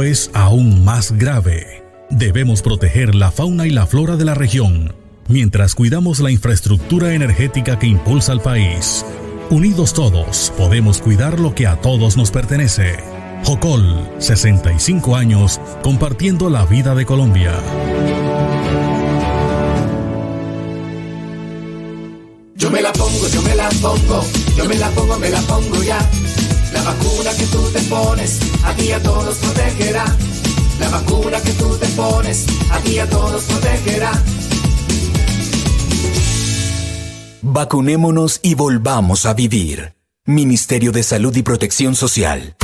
es aún más grave. Debemos proteger la fauna y la flora de la región, mientras cuidamos la infraestructura energética que impulsa al país. Unidos todos, podemos cuidar lo que a todos nos pertenece. Jocol, 65 años, compartiendo la vida de Colombia. Yo me la pongo, yo me la pongo, yo me la pongo, me la pongo ya. La vacuna que tú te pones, a ti a todos protegerá. La vacuna que tú te pones, a ti a todos protegerá. Vacunémonos y volvamos a vivir. Ministerio de Salud y Protección Social.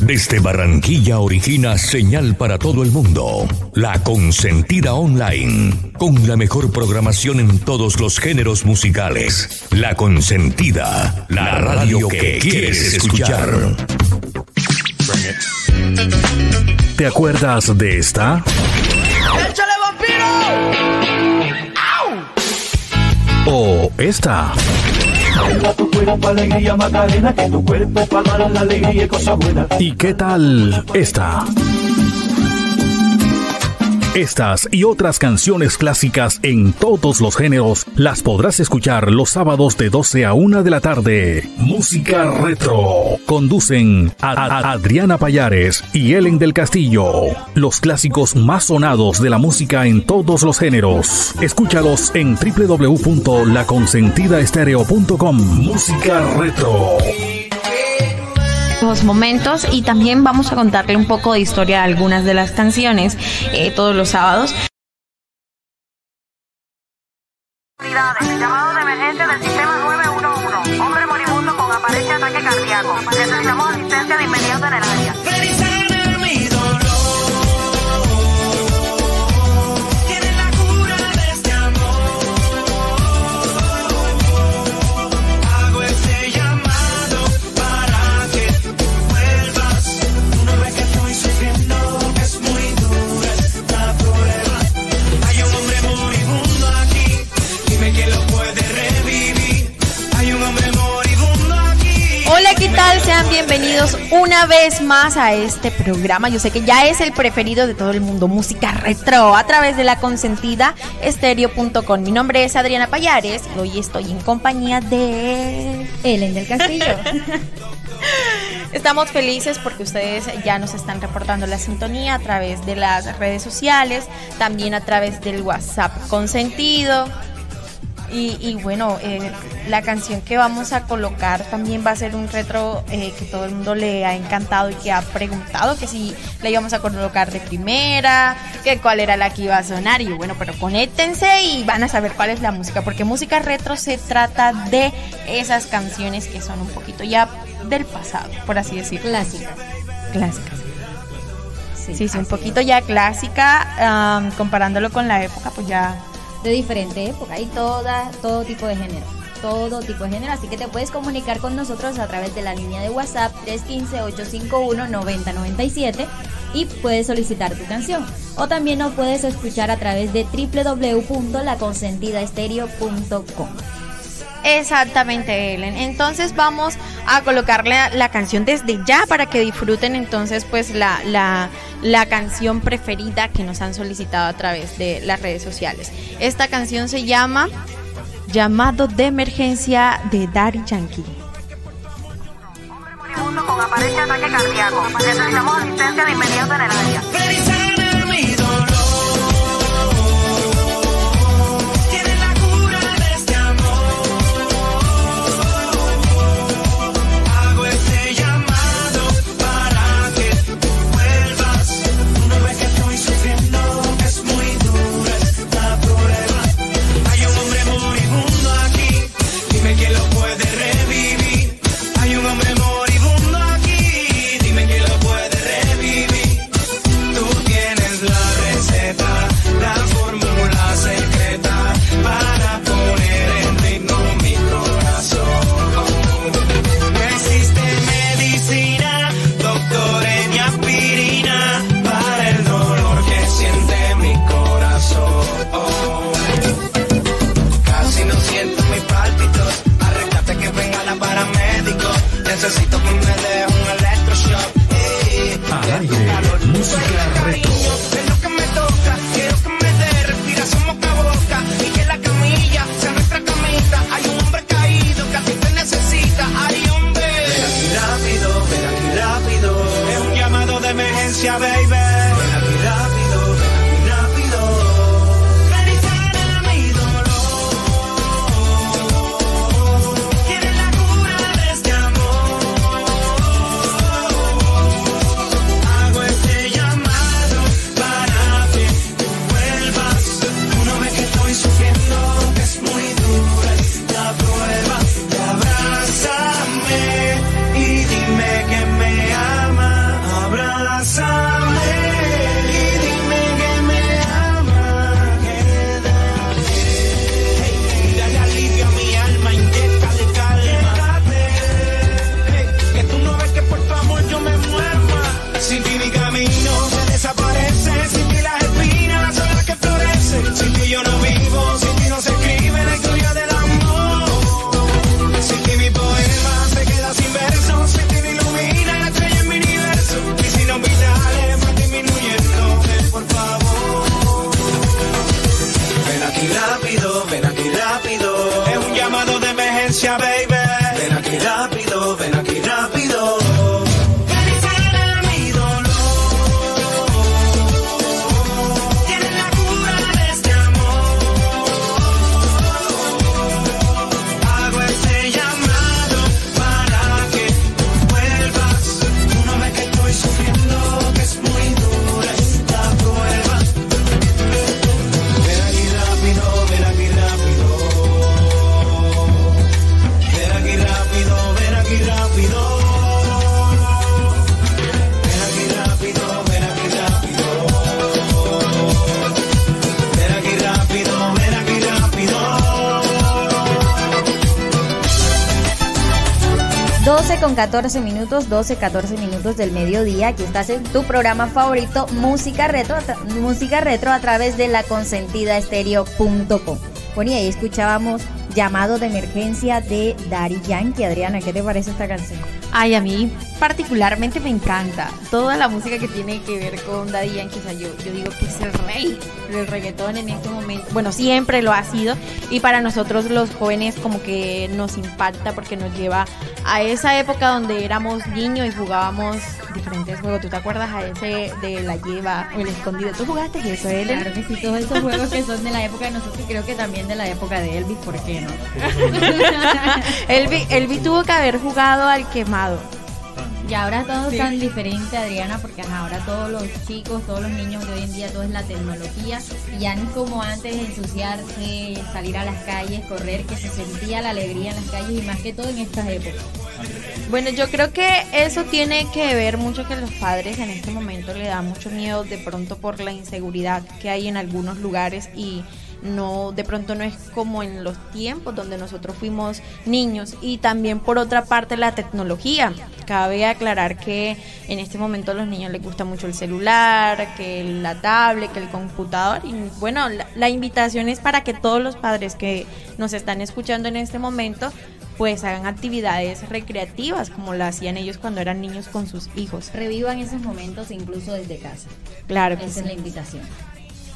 Desde Barranquilla origina señal para todo el mundo. La Consentida Online. Con la mejor programación en todos los géneros musicales. La Consentida. La radio que quieres escuchar. ¿Te acuerdas de esta? ¡Échale vampiro! ¿O esta? Tu cuerpo alegría Macarena, que tu cuerpo para dar la alegría y cosas buenas. ¿Y qué tal esta? Estas y otras canciones clásicas en todos los géneros las podrás escuchar los sábados de 12 a 1 de la tarde. Música retro. Conducen a, Adriana Payares y Ellen del Castillo. Los clásicos más sonados de la música en todos los géneros. Escúchalos en www.laconsentidaestereo.com. Música retro. Los momentos y también vamos a contarle un poco de historia a algunas de las canciones eh, todos los sábados. Llamado de emergencia del sistema 911. Hombre moribundo con aparente ataque cardíaco. Necesitamos asistencia de inmediato en el área. Sean bienvenidos una vez más a este programa. Yo sé que ya es el preferido de todo el mundo, música retro, a través de la consentida estéreo.com. Mi nombre es Adriana Payares y hoy estoy en compañía de Ellen del Castillo. Estamos felices porque ustedes ya nos están reportando la sintonía a través de las redes sociales, también a través del WhatsApp consentido. Y, y bueno, eh, la canción que vamos a colocar también va a ser un retro eh, que todo el mundo le ha encantado y que ha preguntado que si la íbamos a colocar de primera, que cuál era la que iba a sonar. Y bueno, pero conéctense y van a saber cuál es la música, porque música retro se trata de esas canciones que son un poquito ya del pasado, por así decirlo. Clásicas. Clásicas. Sí, Sí, sí, un poquito ya clásica, am, comparándolo con la época, pues ya de diferente época. Hay toda, todo tipo de género. Todo tipo de género. Así que te puedes comunicar con nosotros a través de la línea de WhatsApp 315-851-9097 y puedes solicitar tu canción. O también nos puedes escuchar a través de www.laconsentidaestereo.com. Exactamente, Ellen. Entonces vamos a colocarle la, canción desde ya para que disfruten entonces pues la, la, la canción preferida que nos han solicitado a través de las redes sociales. Esta canción se llama Llamado de Emergencia de Daddy Yankee. Con aparente ataque cardíaco. Necesitamos de inmediato en el área. necesito que me dé 14 minutos, 12, 14 minutos del mediodía. Aquí estás en tu programa favorito, Música Retro, música retro a través de la consentidaestereo.com. Bueno, y ahí escuchábamos llamado de emergencia de Dari Yankee. Adriana, ¿qué te parece esta canción? Ay, a mí particularmente me encanta toda la música que tiene que ver con Daddy Yankee. O sea, yo, yo digo que es el rey del reggaetón en este momento. Bueno, siempre lo ha sido. Y para nosotros los jóvenes como que nos impacta porque nos lleva a esa época donde éramos niños y jugábamos diferentes juegos. ¿Tú te acuerdas a ese de la lleva o el escondido? ¿Tú jugaste eso, Ellen? Claro que sí, todos esos juegos que son de la época de nosotros y creo que también de la época de Elvis, ¿por qué no? Elvi, Elvi tuvo que haber jugado al quemado. Y ahora todo Sí. tan diferente, Adriana, porque ajá, ahora todos los chicos, todos los niños de hoy en día, todo es la tecnología. Y ya no es como antes ensuciarse, salir a las calles, correr, que se sentía la alegría en las calles y más que todo en estas épocas. Bueno, yo creo que eso tiene que ver mucho que los padres en este momento le da mucho miedo de pronto por la inseguridad que hay en algunos lugares y no de pronto no es como en los tiempos donde nosotros fuimos niños y también por otra parte la tecnología. Cabe aclarar que en este momento a los niños les gusta mucho el celular, que la tablet, que el computador y bueno, la, la invitación es para que todos los padres que nos están escuchando en este momento pues hagan actividades recreativas como lo hacían ellos cuando eran niños con sus hijos. Revivan esos momentos incluso desde casa. Claro que Esa sí. es la invitación.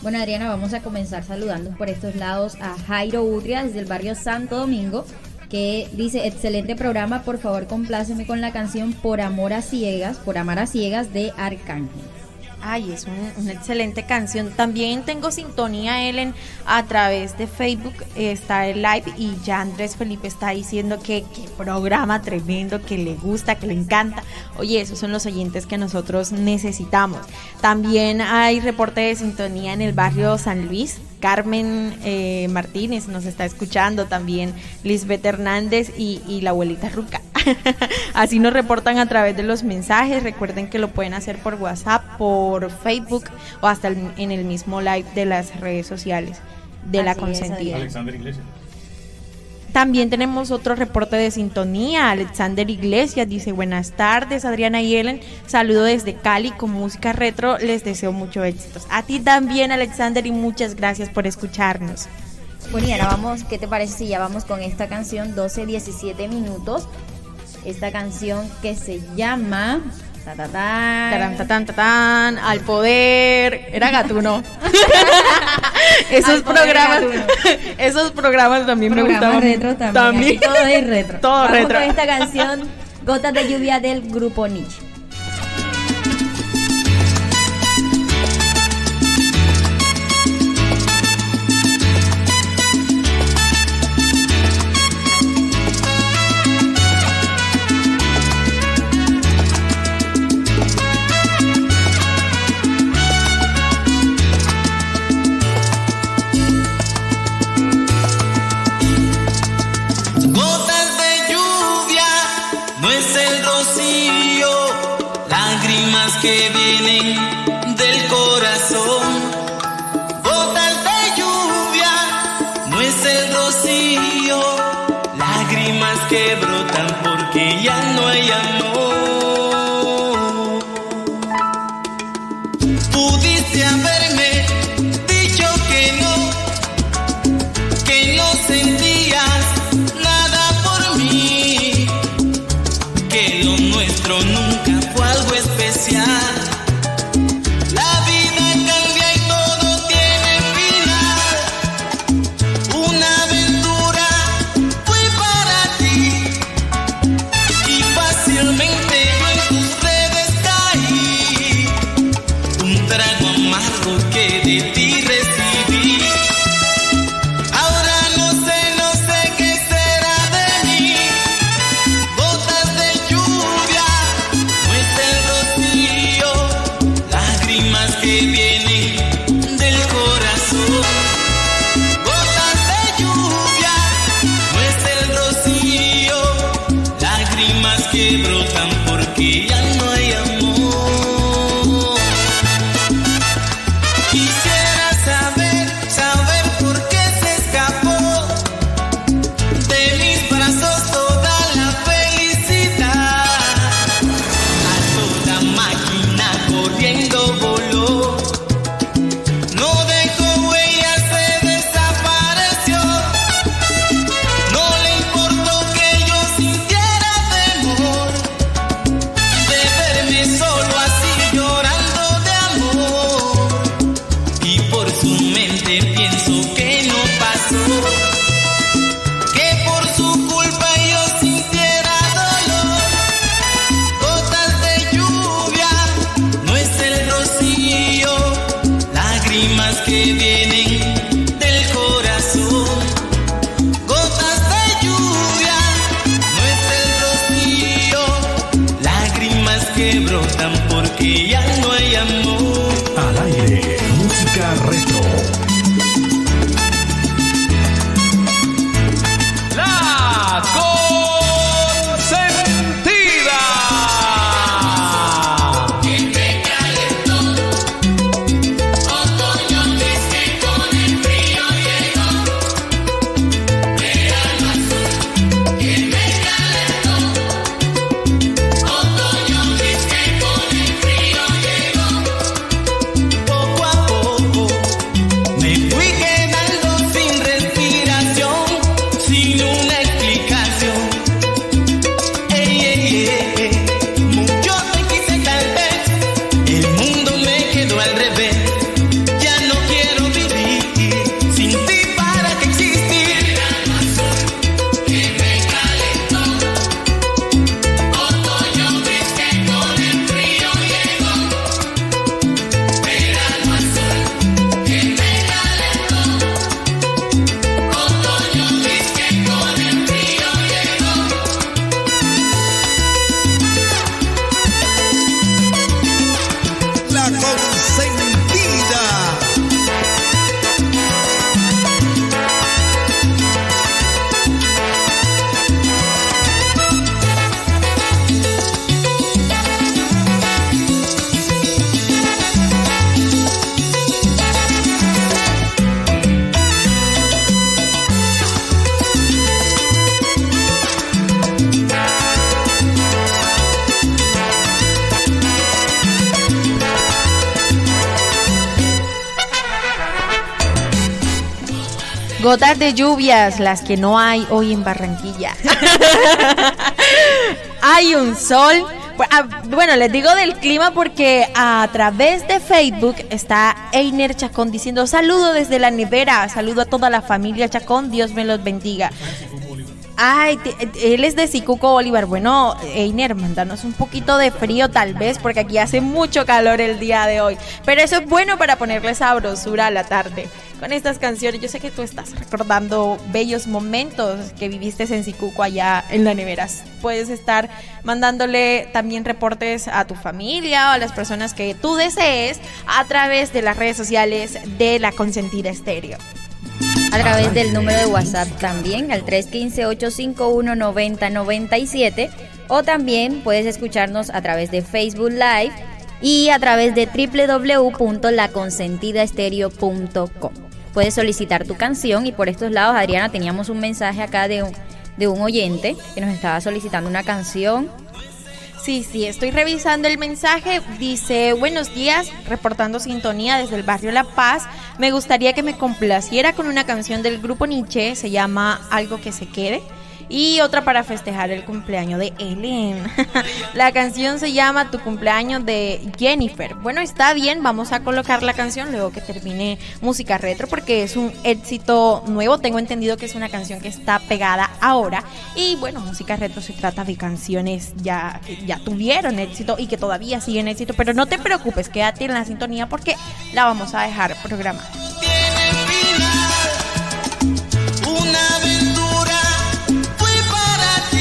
Bueno, Adriana, vamos a comenzar saludando por estos lados a Jairo Udria desde el barrio Santo Domingo, que dice, excelente programa, por favor compláceme con la canción Por Amor a Ciegas, Por Amar a Ciegas de Arcángel. Ay, es un- una excelente canción. También tengo sintonía, Ellen, a través de Facebook. Está el live y ya Andrés Felipe está diciendo que qué programa tremendo, que le gusta, que le encanta. Oye, esos son los oyentes que nosotros necesitamos. También hay reporte de sintonía en el barrio San Luis. Carmen eh, Martínez nos está escuchando también, Lisbeth Hernández y, y la abuelita Ruca. Así nos reportan a través de los mensajes. Recuerden que lo pueden hacer por WhatsApp, por Facebook o hasta el- en el mismo live de las redes sociales de la Así consentida. Alexander Iglesias. También tenemos otro reporte de sintonía. Alexander Iglesias dice buenas tardes, Adriana y Ellen. Saludo desde Cali con música retro. Les deseo mucho éxitos. A ti también, Alexander, y muchas gracias por escucharnos. Bueno, y ahora vamos, ¿qué te parece si ya vamos con esta canción 12, 17 minutos? Esta canción que se llama Ta -ta -tan. Taran, ta -tan, Al poder. Era gatuno. esos programas, esos programas también me gustaban. retro también. Todo es retro. Todo Vamos retro. Con esta canción Gotas de lluvia del grupo Nietzsche. evening Gotas de lluvias, las que no hay hoy en Barranquilla. hay un sol. Ah, bueno, les digo del clima porque a través de Facebook está Einer Chacón diciendo saludo desde la nevera, saludo a toda la familia Chacón, Dios me los bendiga. Ay, él es de Sicuco Bolívar. Bueno, Einer, mándanos un poquito de frío tal vez, porque aquí hace mucho calor el día de hoy. Pero eso es bueno para ponerle sabrosura a la tarde. Con estas canciones, yo sé que tú estás recordando bellos momentos que viviste en Sicuco allá en la nevera. Puedes estar mandándole también reportes a tu familia o a las personas que tú desees a través de las redes sociales de La Consentida Estéreo. A través del número de WhatsApp también, al 315-851-9097. O también puedes escucharnos a través de Facebook Live y a través de www.laconsentidaestereo.com. Puedes solicitar tu canción y por estos lados, Adriana, teníamos un mensaje acá de un, de un oyente que nos estaba solicitando una canción. Sí, sí, estoy revisando el mensaje. Dice, buenos días, reportando sintonía desde el barrio La Paz. Me gustaría que me complaciera con una canción del grupo Nietzsche, se llama Algo que se quede. Y otra para festejar el cumpleaños de Ellen. la canción se llama Tu cumpleaños de Jennifer. Bueno, está bien, vamos a colocar la canción luego que termine música retro porque es un éxito nuevo. Tengo entendido que es una canción que está pegada ahora. Y bueno, música retro se trata de canciones ya que ya tuvieron éxito y que todavía siguen éxito. Pero no te preocupes, quédate en la sintonía porque la vamos a dejar programada.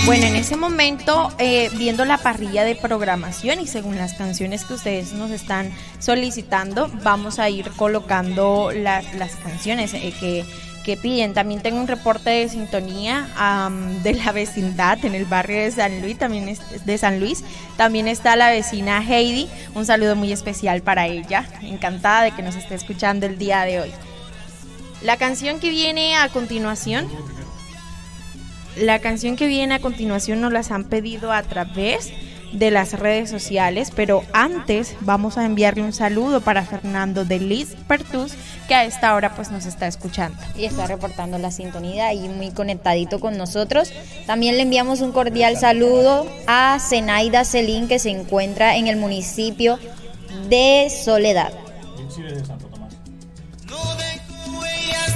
Bueno, en ese momento, eh, viendo la parrilla de programación y según las canciones que ustedes nos están solicitando, vamos a ir colocando las, las canciones eh, que, que piden. También tengo un reporte de sintonía de la vecindad en el barrio de San Luis, también de San Luis. También está la vecina Heidi. Un saludo muy especial para ella. Encantada de que nos esté escuchando el día de hoy. La canción que viene a continuación la canción que viene a continuación nos las han pedido a través de las redes sociales, pero antes vamos a enviarle un saludo para Fernando de Liz Pertus, que a esta hora pues nos está escuchando. y está reportando la sintonía y muy conectadito con nosotros. También le enviamos un cordial saludo a Zenaida Celín que se encuentra en el municipio de Soledad.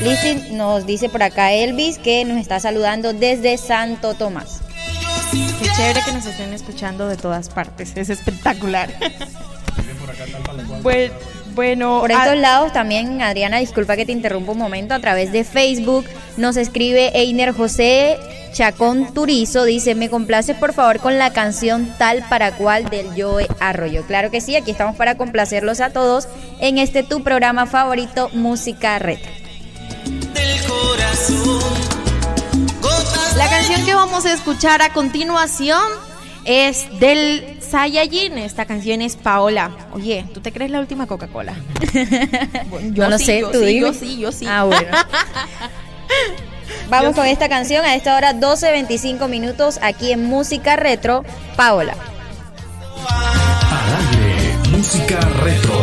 Lizzy nos dice por acá Elvis que nos está saludando desde Santo Tomás. Qué chévere que nos estén escuchando de todas partes, es espectacular. Bueno, bueno, Por estos lados también, Adriana, disculpa que te interrumpa un momento, a través de Facebook nos escribe Einer José Chacón Turizo, dice, me complaces por favor con la canción Tal para cual del Joe Arroyo. Claro que sí, aquí estamos para complacerlos a todos en este tu programa favorito, Música Retro. Del corazón. Gotas La canción que vamos a escuchar a continuación es del Saiyajin. Esta canción es Paola. Oye, ¿tú te crees la última Coca-Cola? Bueno, No lo sí, sé, yo tú sí, dime. yo sí, yo sí. Ah, bueno. Vamos con esta canción a esta hora 12.25 minutos aquí en Música Retro, Paola. Al aire, música retro.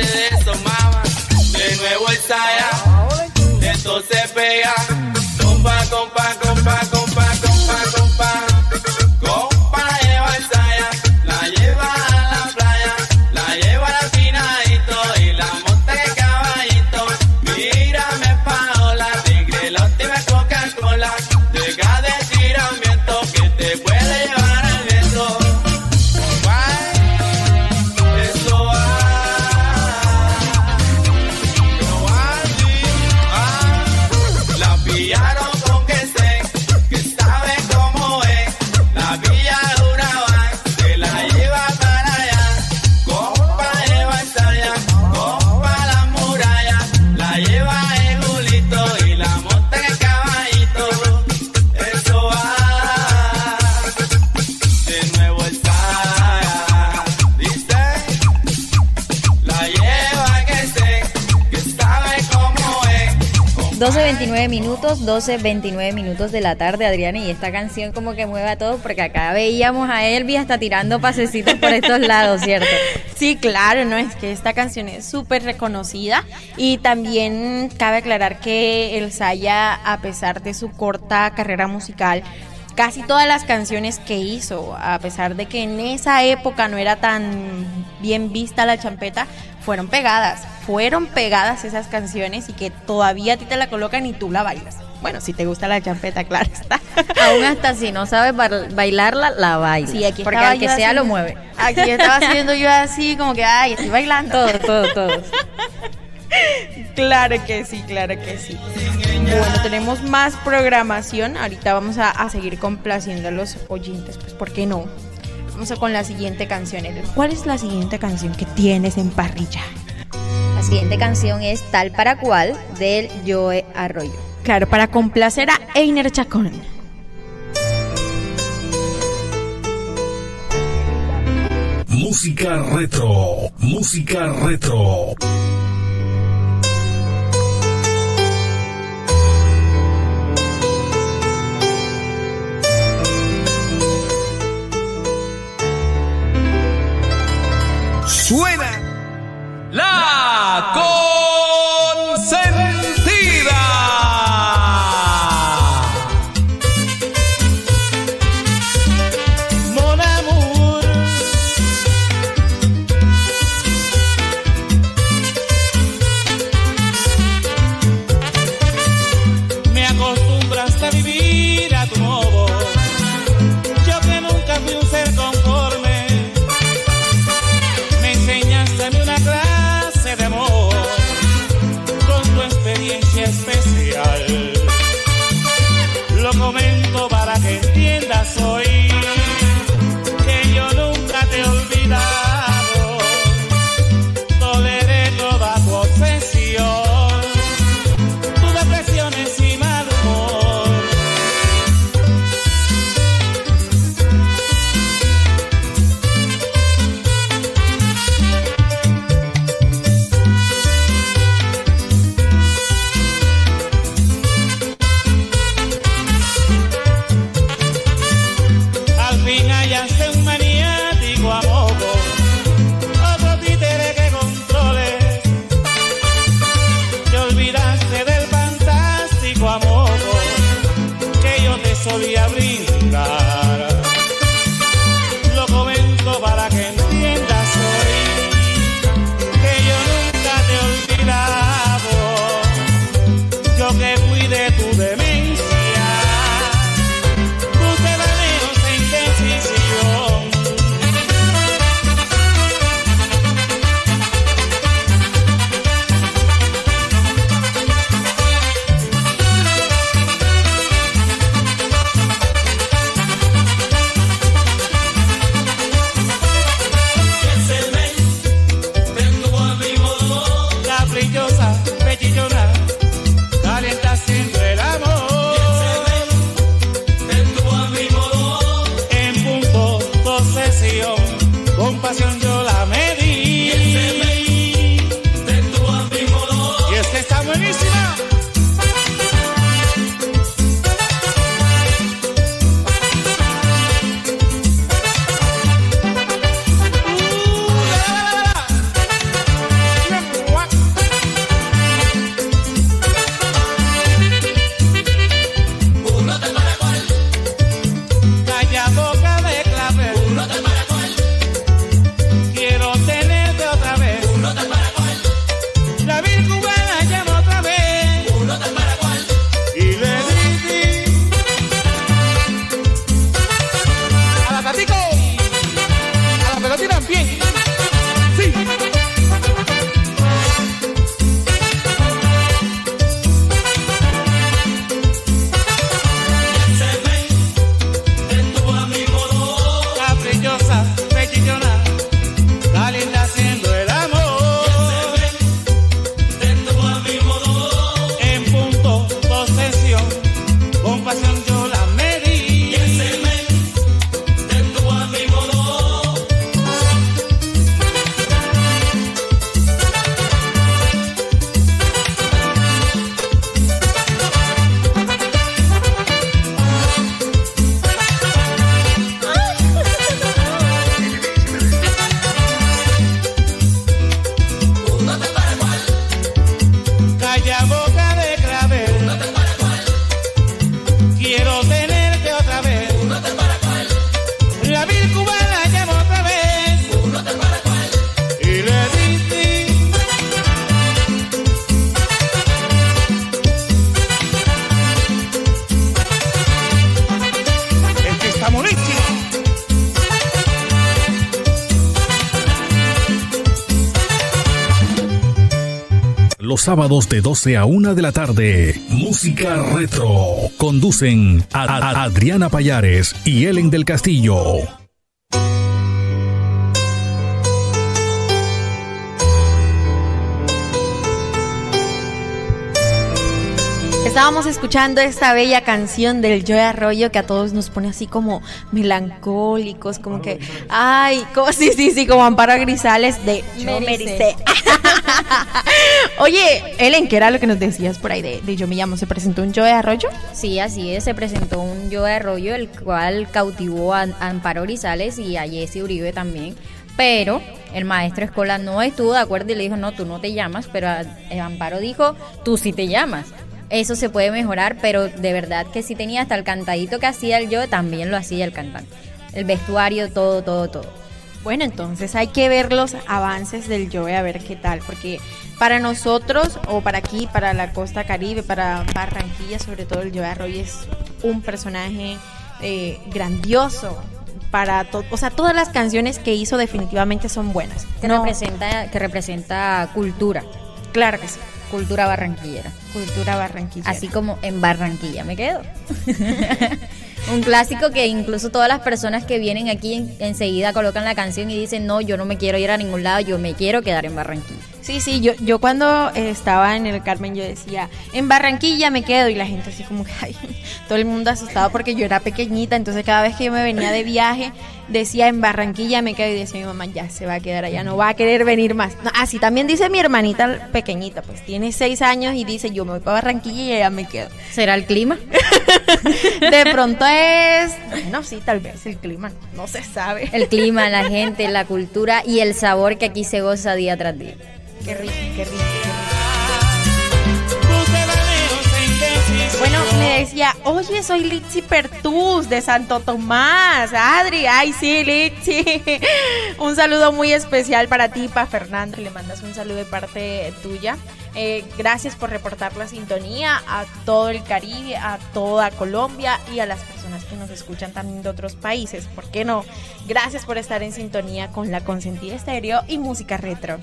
de. De nuevo está allá. Entonces 12.29 minutos, 12.29 minutos de la tarde, Adriana, y esta canción como que mueve a todos porque acá veíamos a Elvi hasta tirando pasecitos por estos lados, ¿cierto? Sí, claro, no es que esta canción es súper reconocida y también cabe aclarar que el Saya, a pesar de su corta carrera musical, casi todas las canciones que hizo, a pesar de que en esa época no era tan bien vista la champeta, fueron pegadas, fueron pegadas esas canciones y que todavía a ti te la colocan y tú la bailas. Bueno, si te gusta la champeta, claro está. Aún hasta si no sabes ba- bailarla, la bailas. Sí, aquí porque al que sea lo mueve. Aquí estaba haciendo yo así, como que, ay, estoy bailando. Todo, todo, todo. Claro que sí, claro que sí. Bueno, tenemos más programación. Ahorita vamos a, a seguir complaciendo a los oyentes, pues ¿por qué no? Vamos a con la siguiente canción. ¿Cuál es la siguiente canción que tienes en parrilla? La siguiente canción es Tal para cual del Joe Arroyo. Claro, para complacer a Einer Chacón. Música retro, música retro. Suena la sábados de 12 a 1 de la tarde. Música retro. Conducen a, a- Adriana Payares y Ellen del Castillo. Estábamos escuchando esta bella canción del Joe Arroyo que a todos nos pone así como melancólicos, como que, ay, como, sí, sí, sí, como Amparo Grisales de Yo Mericé. Oye, Ellen, ¿qué era lo que nos decías por ahí de, de Yo me llamo? ¿Se presentó un Joe Arroyo? Sí, así es, se presentó un Yo de Arroyo, el cual cautivó a, a Amparo Grisales y a Jesse Uribe también. Pero el maestro Escola no estuvo de acuerdo y le dijo, no, tú no te llamas, pero eh, Amparo dijo, tú sí te llamas. Eso se puede mejorar, pero de verdad que sí tenía hasta el cantadito que hacía el yo, también lo hacía el cantante. El vestuario, todo, todo, todo. Bueno, entonces hay que ver los avances del Joe a ver qué tal, porque para nosotros, o para aquí, para la costa caribe, para Barranquilla, sobre todo el Joe Arroyo es un personaje eh, grandioso. Para to- o sea, todas las canciones que hizo definitivamente son buenas. Que, No, representa, que representa cultura, claro que sí, cultura barranquillera. cultura barranquilla. Así como en Barranquilla me quedo. Un clásico que incluso todas las personas que vienen aquí en- enseguida colocan la canción y dicen, no, yo no me quiero ir a ningún lado, yo me quiero quedar en Barranquilla. Sí, sí, yo, yo cuando eh, estaba en el Carmen yo decía, en Barranquilla me quedo y la gente así como que, ay, todo el mundo asustado porque yo era pequeñita, entonces cada vez que yo me venía de viaje decía, en Barranquilla me quedo y decía mi mamá, ya se va a quedar allá, no va a querer venir más. No, así también dice mi hermanita pequeñita, pues tiene seis años y dice, yo me voy para Barranquilla y allá me quedo. ¿Será el clima? De pronto es, bueno, sí, tal vez el clima, no se sabe. El clima, la gente, la cultura y el sabor que aquí se goza día tras día. Qué rico, qué rico, Bueno, me decía, oye, soy Litsi Pertus de Santo Tomás. Adri, ay, sí, Litsi. Un saludo muy especial para ti, para Fernando. Le mandas un saludo de parte tuya. Eh, gracias por reportar la sintonía a todo el Caribe, a toda Colombia y a las personas que nos escuchan también de otros países. ¿Por qué no? Gracias por estar en sintonía con la Consentida Estéreo y música retro.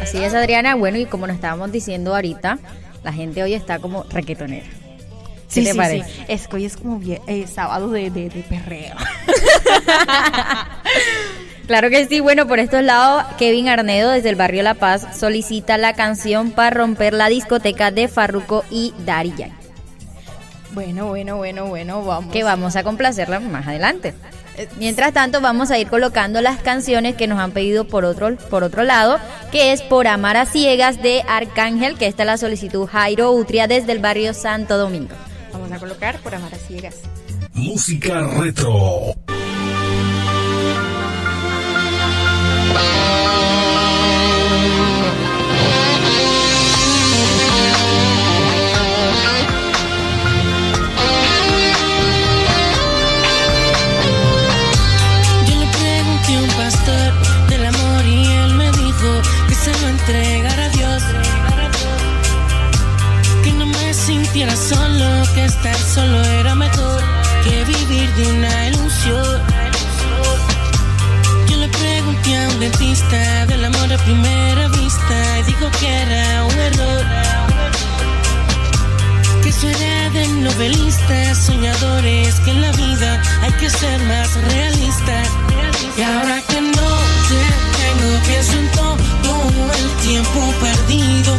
Así es, Adriana. Bueno, y como nos estábamos diciendo ahorita, la gente hoy está como requetonera. ¿Qué Sí, te sí, parece? sí. Es que hoy es como eh, sábado de, de- de perreo. Claro que sí, bueno, por estos lados, Kevin Arnedo desde el barrio La Paz solicita la canción para romper la discoteca de Farruko y Dari Yankee, Bueno, bueno, bueno, bueno, vamos. que vamos a complacerla más adelante. Mientras tanto, vamos a ir colocando las canciones que nos han pedido por otro, por otro lado, que es Por Amar a Ciegas de Arcángel, que esta es la solicitud Jairo Utria desde el barrio Santo Domingo. Vamos a colocar por amar a ciegas. Música retro. Yo le que estar solo era mejor que vivir de una ilusión. Yo le pregunté a un dentista del amor a primera vista y dijo que era un error. Que eso era de novelistas, soñadores, que en la vida hay que ser más realista. Y ahora que no te tengo, pienso en todo el tiempo perdido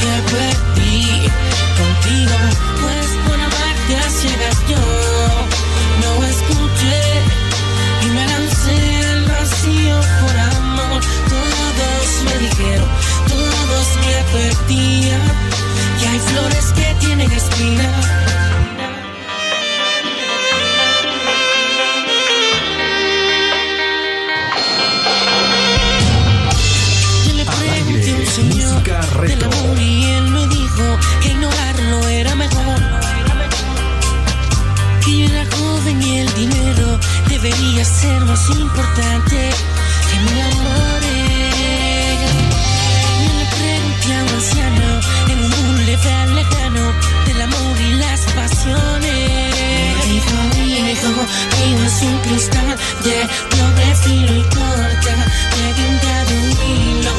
que perdí contigo. Pues por amarte a ciegas yo no escuché y me lancé al vacío por amor. Todos me dijeron, todos me advertían que hay flores que tienen espina. debería ser más importante que mi amor. Me lo pregunté a un anciano en un lugar lejano del amor y las pasiones. Me dijo viejo que iba simple instante, doble filo y corta, de guindado un hilo.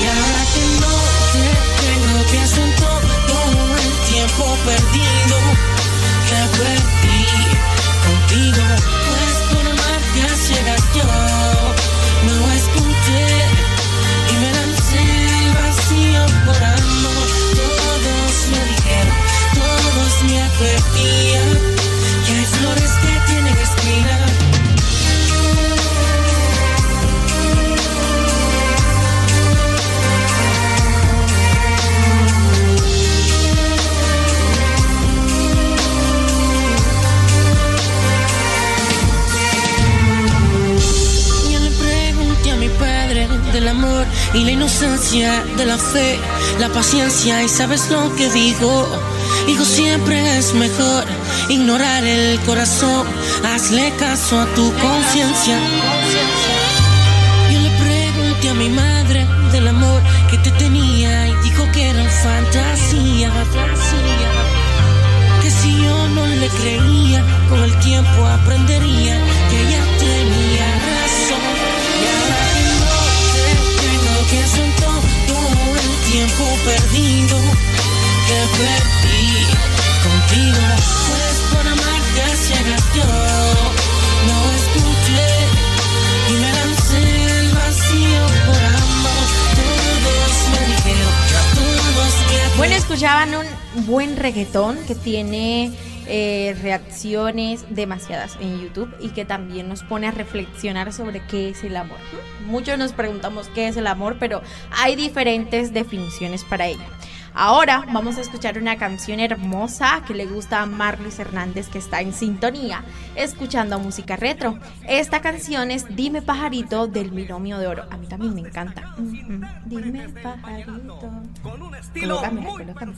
Y ahora que no te tengo, pienso en todo el tiempo perdido que perdí contigo. Pues. llegas tú. Y la inocencia de la fe, la paciencia y sabes lo que digo. Hijo, siempre es mejor ignorar el corazón, hazle caso a tu conciencia. Yo le pregunté a mi madre del amor que te tenía y dijo que era fantasía. Que si yo no le creía, con el tiempo aprendería que ella tiempo perdido que perdí contigo. Pues por amarte ciegas yo no escuché y me lancé al vacío por amor. Todos me dijeron, todos que Bueno, escuchaban un buen reggaetón que tiene eh, reacciones demasiadas en YouTube y que también nos pone a reflexionar sobre qué es el amor. Muchos nos preguntamos qué es el amor, pero hay diferentes definiciones para ello. Ahora vamos a escuchar una canción hermosa que le gusta a Marlis Hernández que está en sintonía escuchando música retro. Esta canción es Dime Pajarito del Binomio de Oro. A mí también me encanta. Dime Pajarito. Colócame, colócame.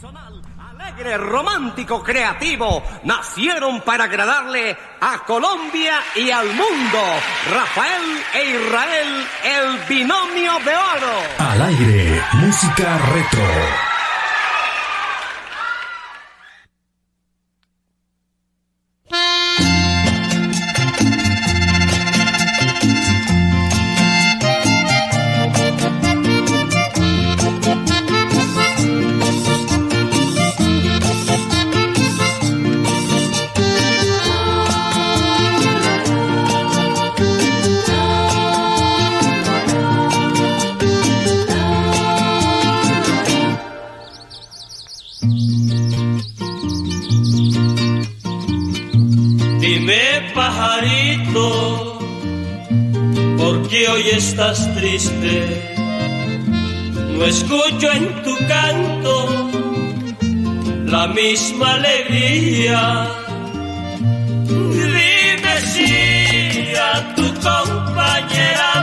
alegre, romántico, creativo, nacieron para agradarle a Colombia y al mundo. Rafael e Israel, el binomio de oro. Al aire, música retro. Pajarito, ¿por qué hoy estás triste? No escucho en tu canto la misma alegría. Dime si a tu compañera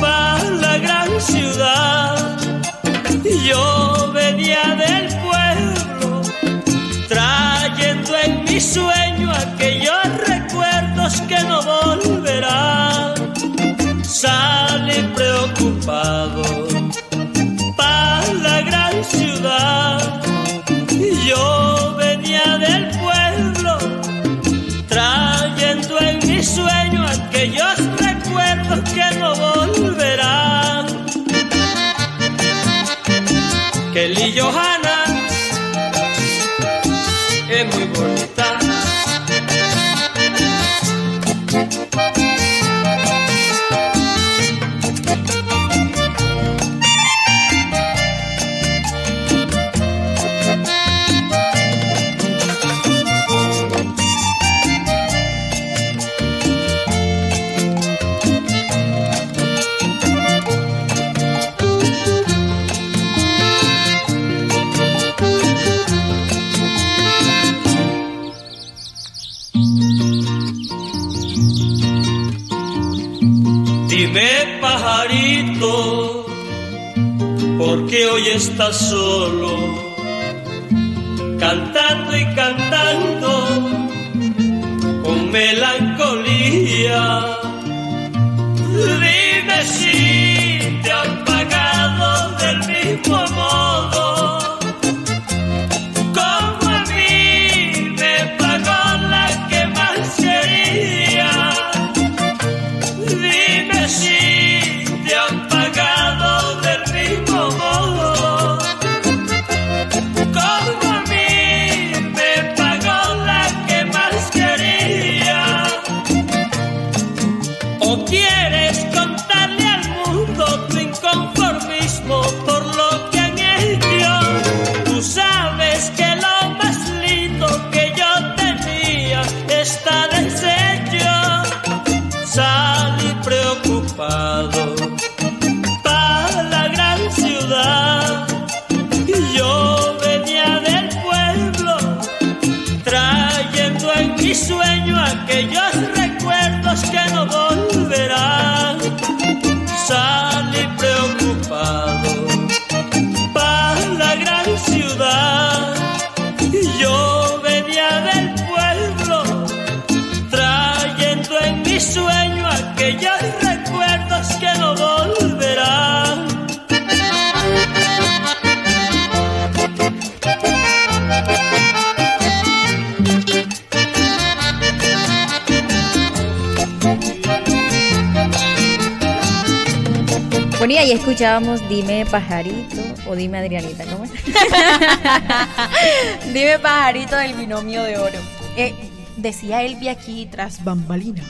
para la gran ciudad. Yo venía del pueblo trayendo en mi sueño aquellos recuerdos que no volverán. Salí preocupado es muy bonita. ¿Por qué hoy estás solo? Preocupado Y escuchábamos Dime Pajarito o Dime Adrianita, ¿cómo es? Dime pajarito del binomio de oro. Eh, decía Elvi aquí tras bambalinas.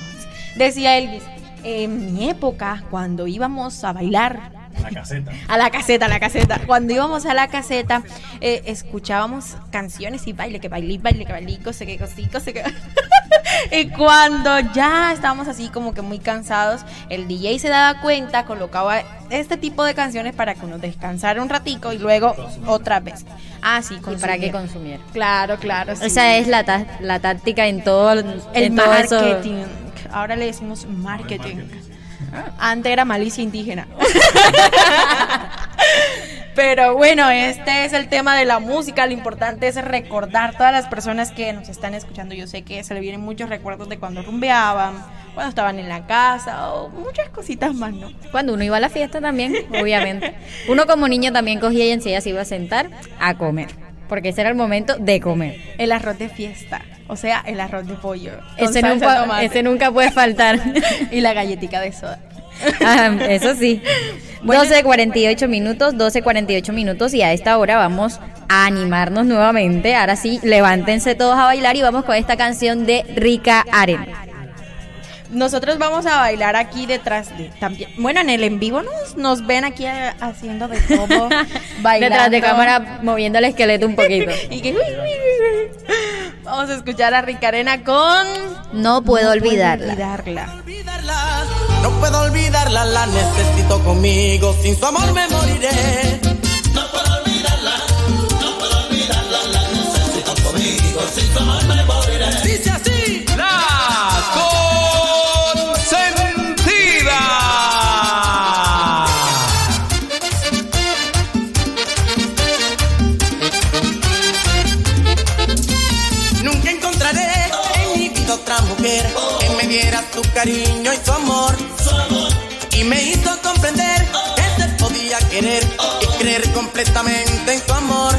Decía Elvis, en mi época, cuando íbamos a bailar. La caseta. A la caseta, a la caseta. Cuando íbamos a la caseta, eh, escuchábamos canciones y baile, que baile, baile, que baile, cose, que cosí, cose, que... y cuando ya estábamos así como que muy cansados, el DJ se daba cuenta, colocaba este tipo de canciones para que uno descansara un ratico y luego otra vez. Ah, sí, ¿Y para consumir. consumir? Claro, claro. sí. Esa es la, ta- la táctica en todo el en todo eso. marketing. Ahora le decimos marketing. Antes era malicia indígena. Pero bueno, este es el tema de la música. Lo importante es recordar todas las personas que nos están escuchando. Yo sé que se le vienen muchos recuerdos de cuando rumbeaban, cuando estaban en la casa o muchas cositas más, ¿no? Cuando uno iba a la fiesta también, obviamente. Uno como niño también cogía y enseguida se iba a sentar a comer. Porque ese era el momento de comer. El arroz de fiesta, o sea, el arroz de pollo. Ese nunca, ese nunca puede faltar. y la galletica de soda. Ah, eso sí. 12.48 minutos, 12.48 minutos y a esta hora vamos a animarnos nuevamente. Ahora sí, levántense todos a bailar y vamos con esta canción de Rica Arena. Nosotros vamos a bailar aquí detrás de también. Bueno, en el en vivo nos, nos ven aquí haciendo de todo, bailando. Detrás de cámara moviendo el esqueleto un poquito. y que, uy, uy, uy. Vamos a escuchar a Ricarena con No puedo olvidarla. olvidarla. No puedo olvidarla, la necesito conmigo. Sin su amor me moriré. No puedo olvidarla, no puedo olvidarla, la necesito conmigo. Sin su amor me moriré. Diera su cariño y su amor. Y me hizo comprender que se podía querer y creer completamente en su amor.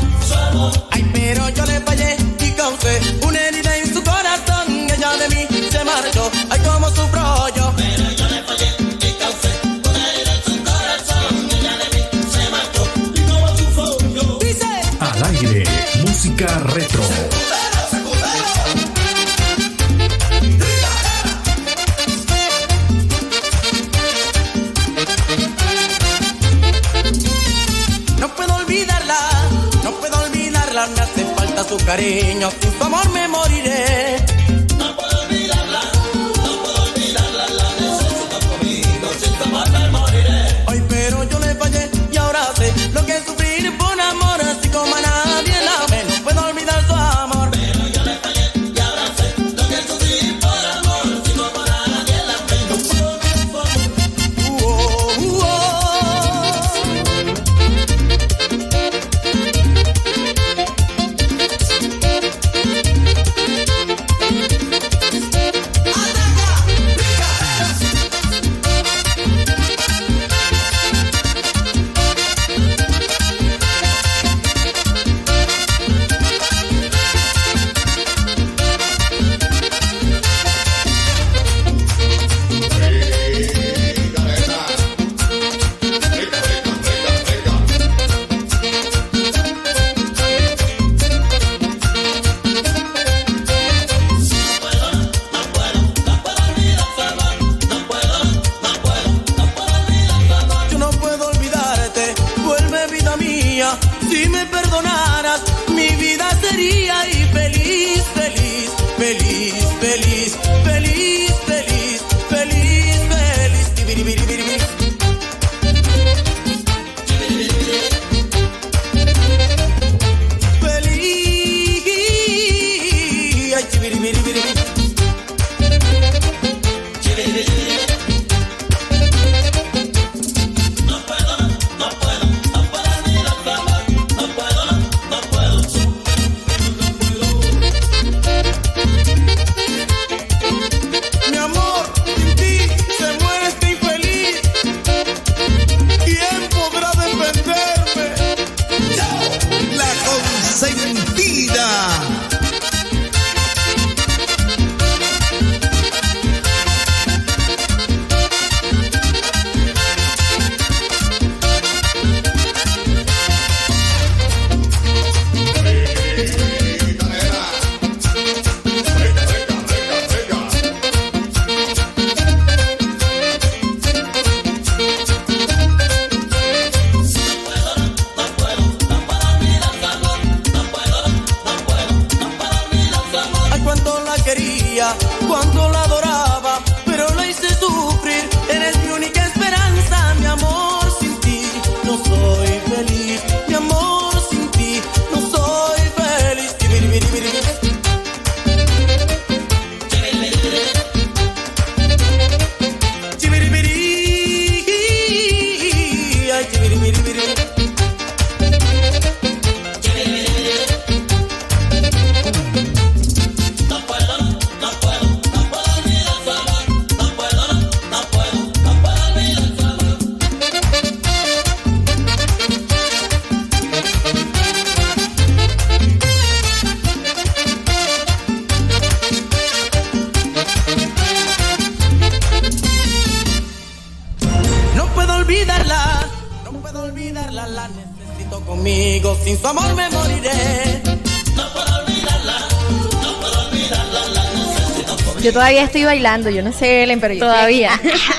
Todavía estoy bailando, yo no sé, Ellen, pero yo Todavía.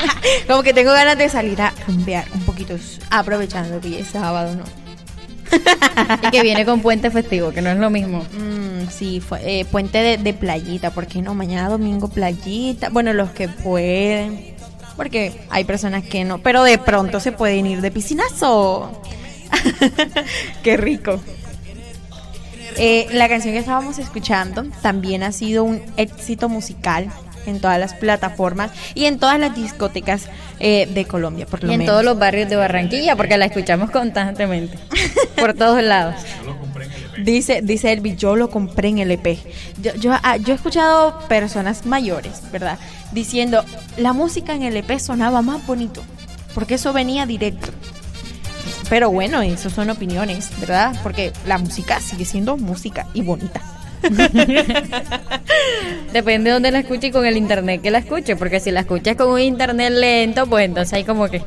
como que tengo ganas de salir a rumbear un poquito, aprovechando que es sábado, ¿no? Y que viene con puente festivo, que no es lo mismo. Mm, sí, fue, eh, puente de, de playita, ¿por qué no? Mañana domingo playita. Bueno, los que pueden, porque hay personas que no, pero de pronto se pueden ir de piscinazo. qué rico. Eh, la canción que estábamos escuchando también ha sido un éxito musical en todas las plataformas y en todas las discotecas eh, de Colombia, por lo Y en menos. todos los barrios de Barranquilla, porque la escuchamos constantemente. Por todos lados. Dice, dice Elvi, yo lo compré en LP. Yo, yo, ah, yo he escuchado personas mayores, ¿verdad? Diciendo, la música en LP sonaba más bonito, porque eso venía directo. Pero bueno, eso son opiniones, ¿verdad? Porque la música sigue siendo música y bonita. Depende de dónde la escuche y con el internet que la escuche, porque si la escuchas con un internet lento, pues entonces hay como que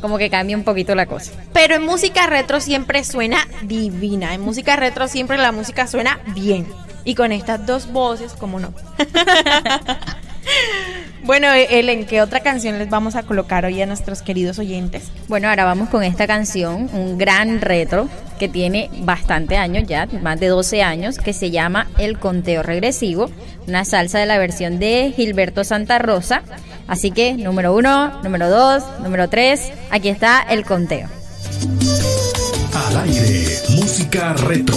como que cambia un poquito la cosa. Pero en música retro siempre suena divina. En música retro siempre la música suena bien. Y con estas dos voces, como no. bueno, Ellen, ¿qué otra canción les vamos a colocar hoy a nuestros queridos oyentes? Bueno, ahora vamos con esta canción, un gran retro que tiene bastante años ya, más de 12 años, que se llama El Conteo Regresivo, una salsa de la versión de Gilberto Santa Rosa. Así que número uno, número dos, número tres, aquí está el conteo. Al aire, música retro.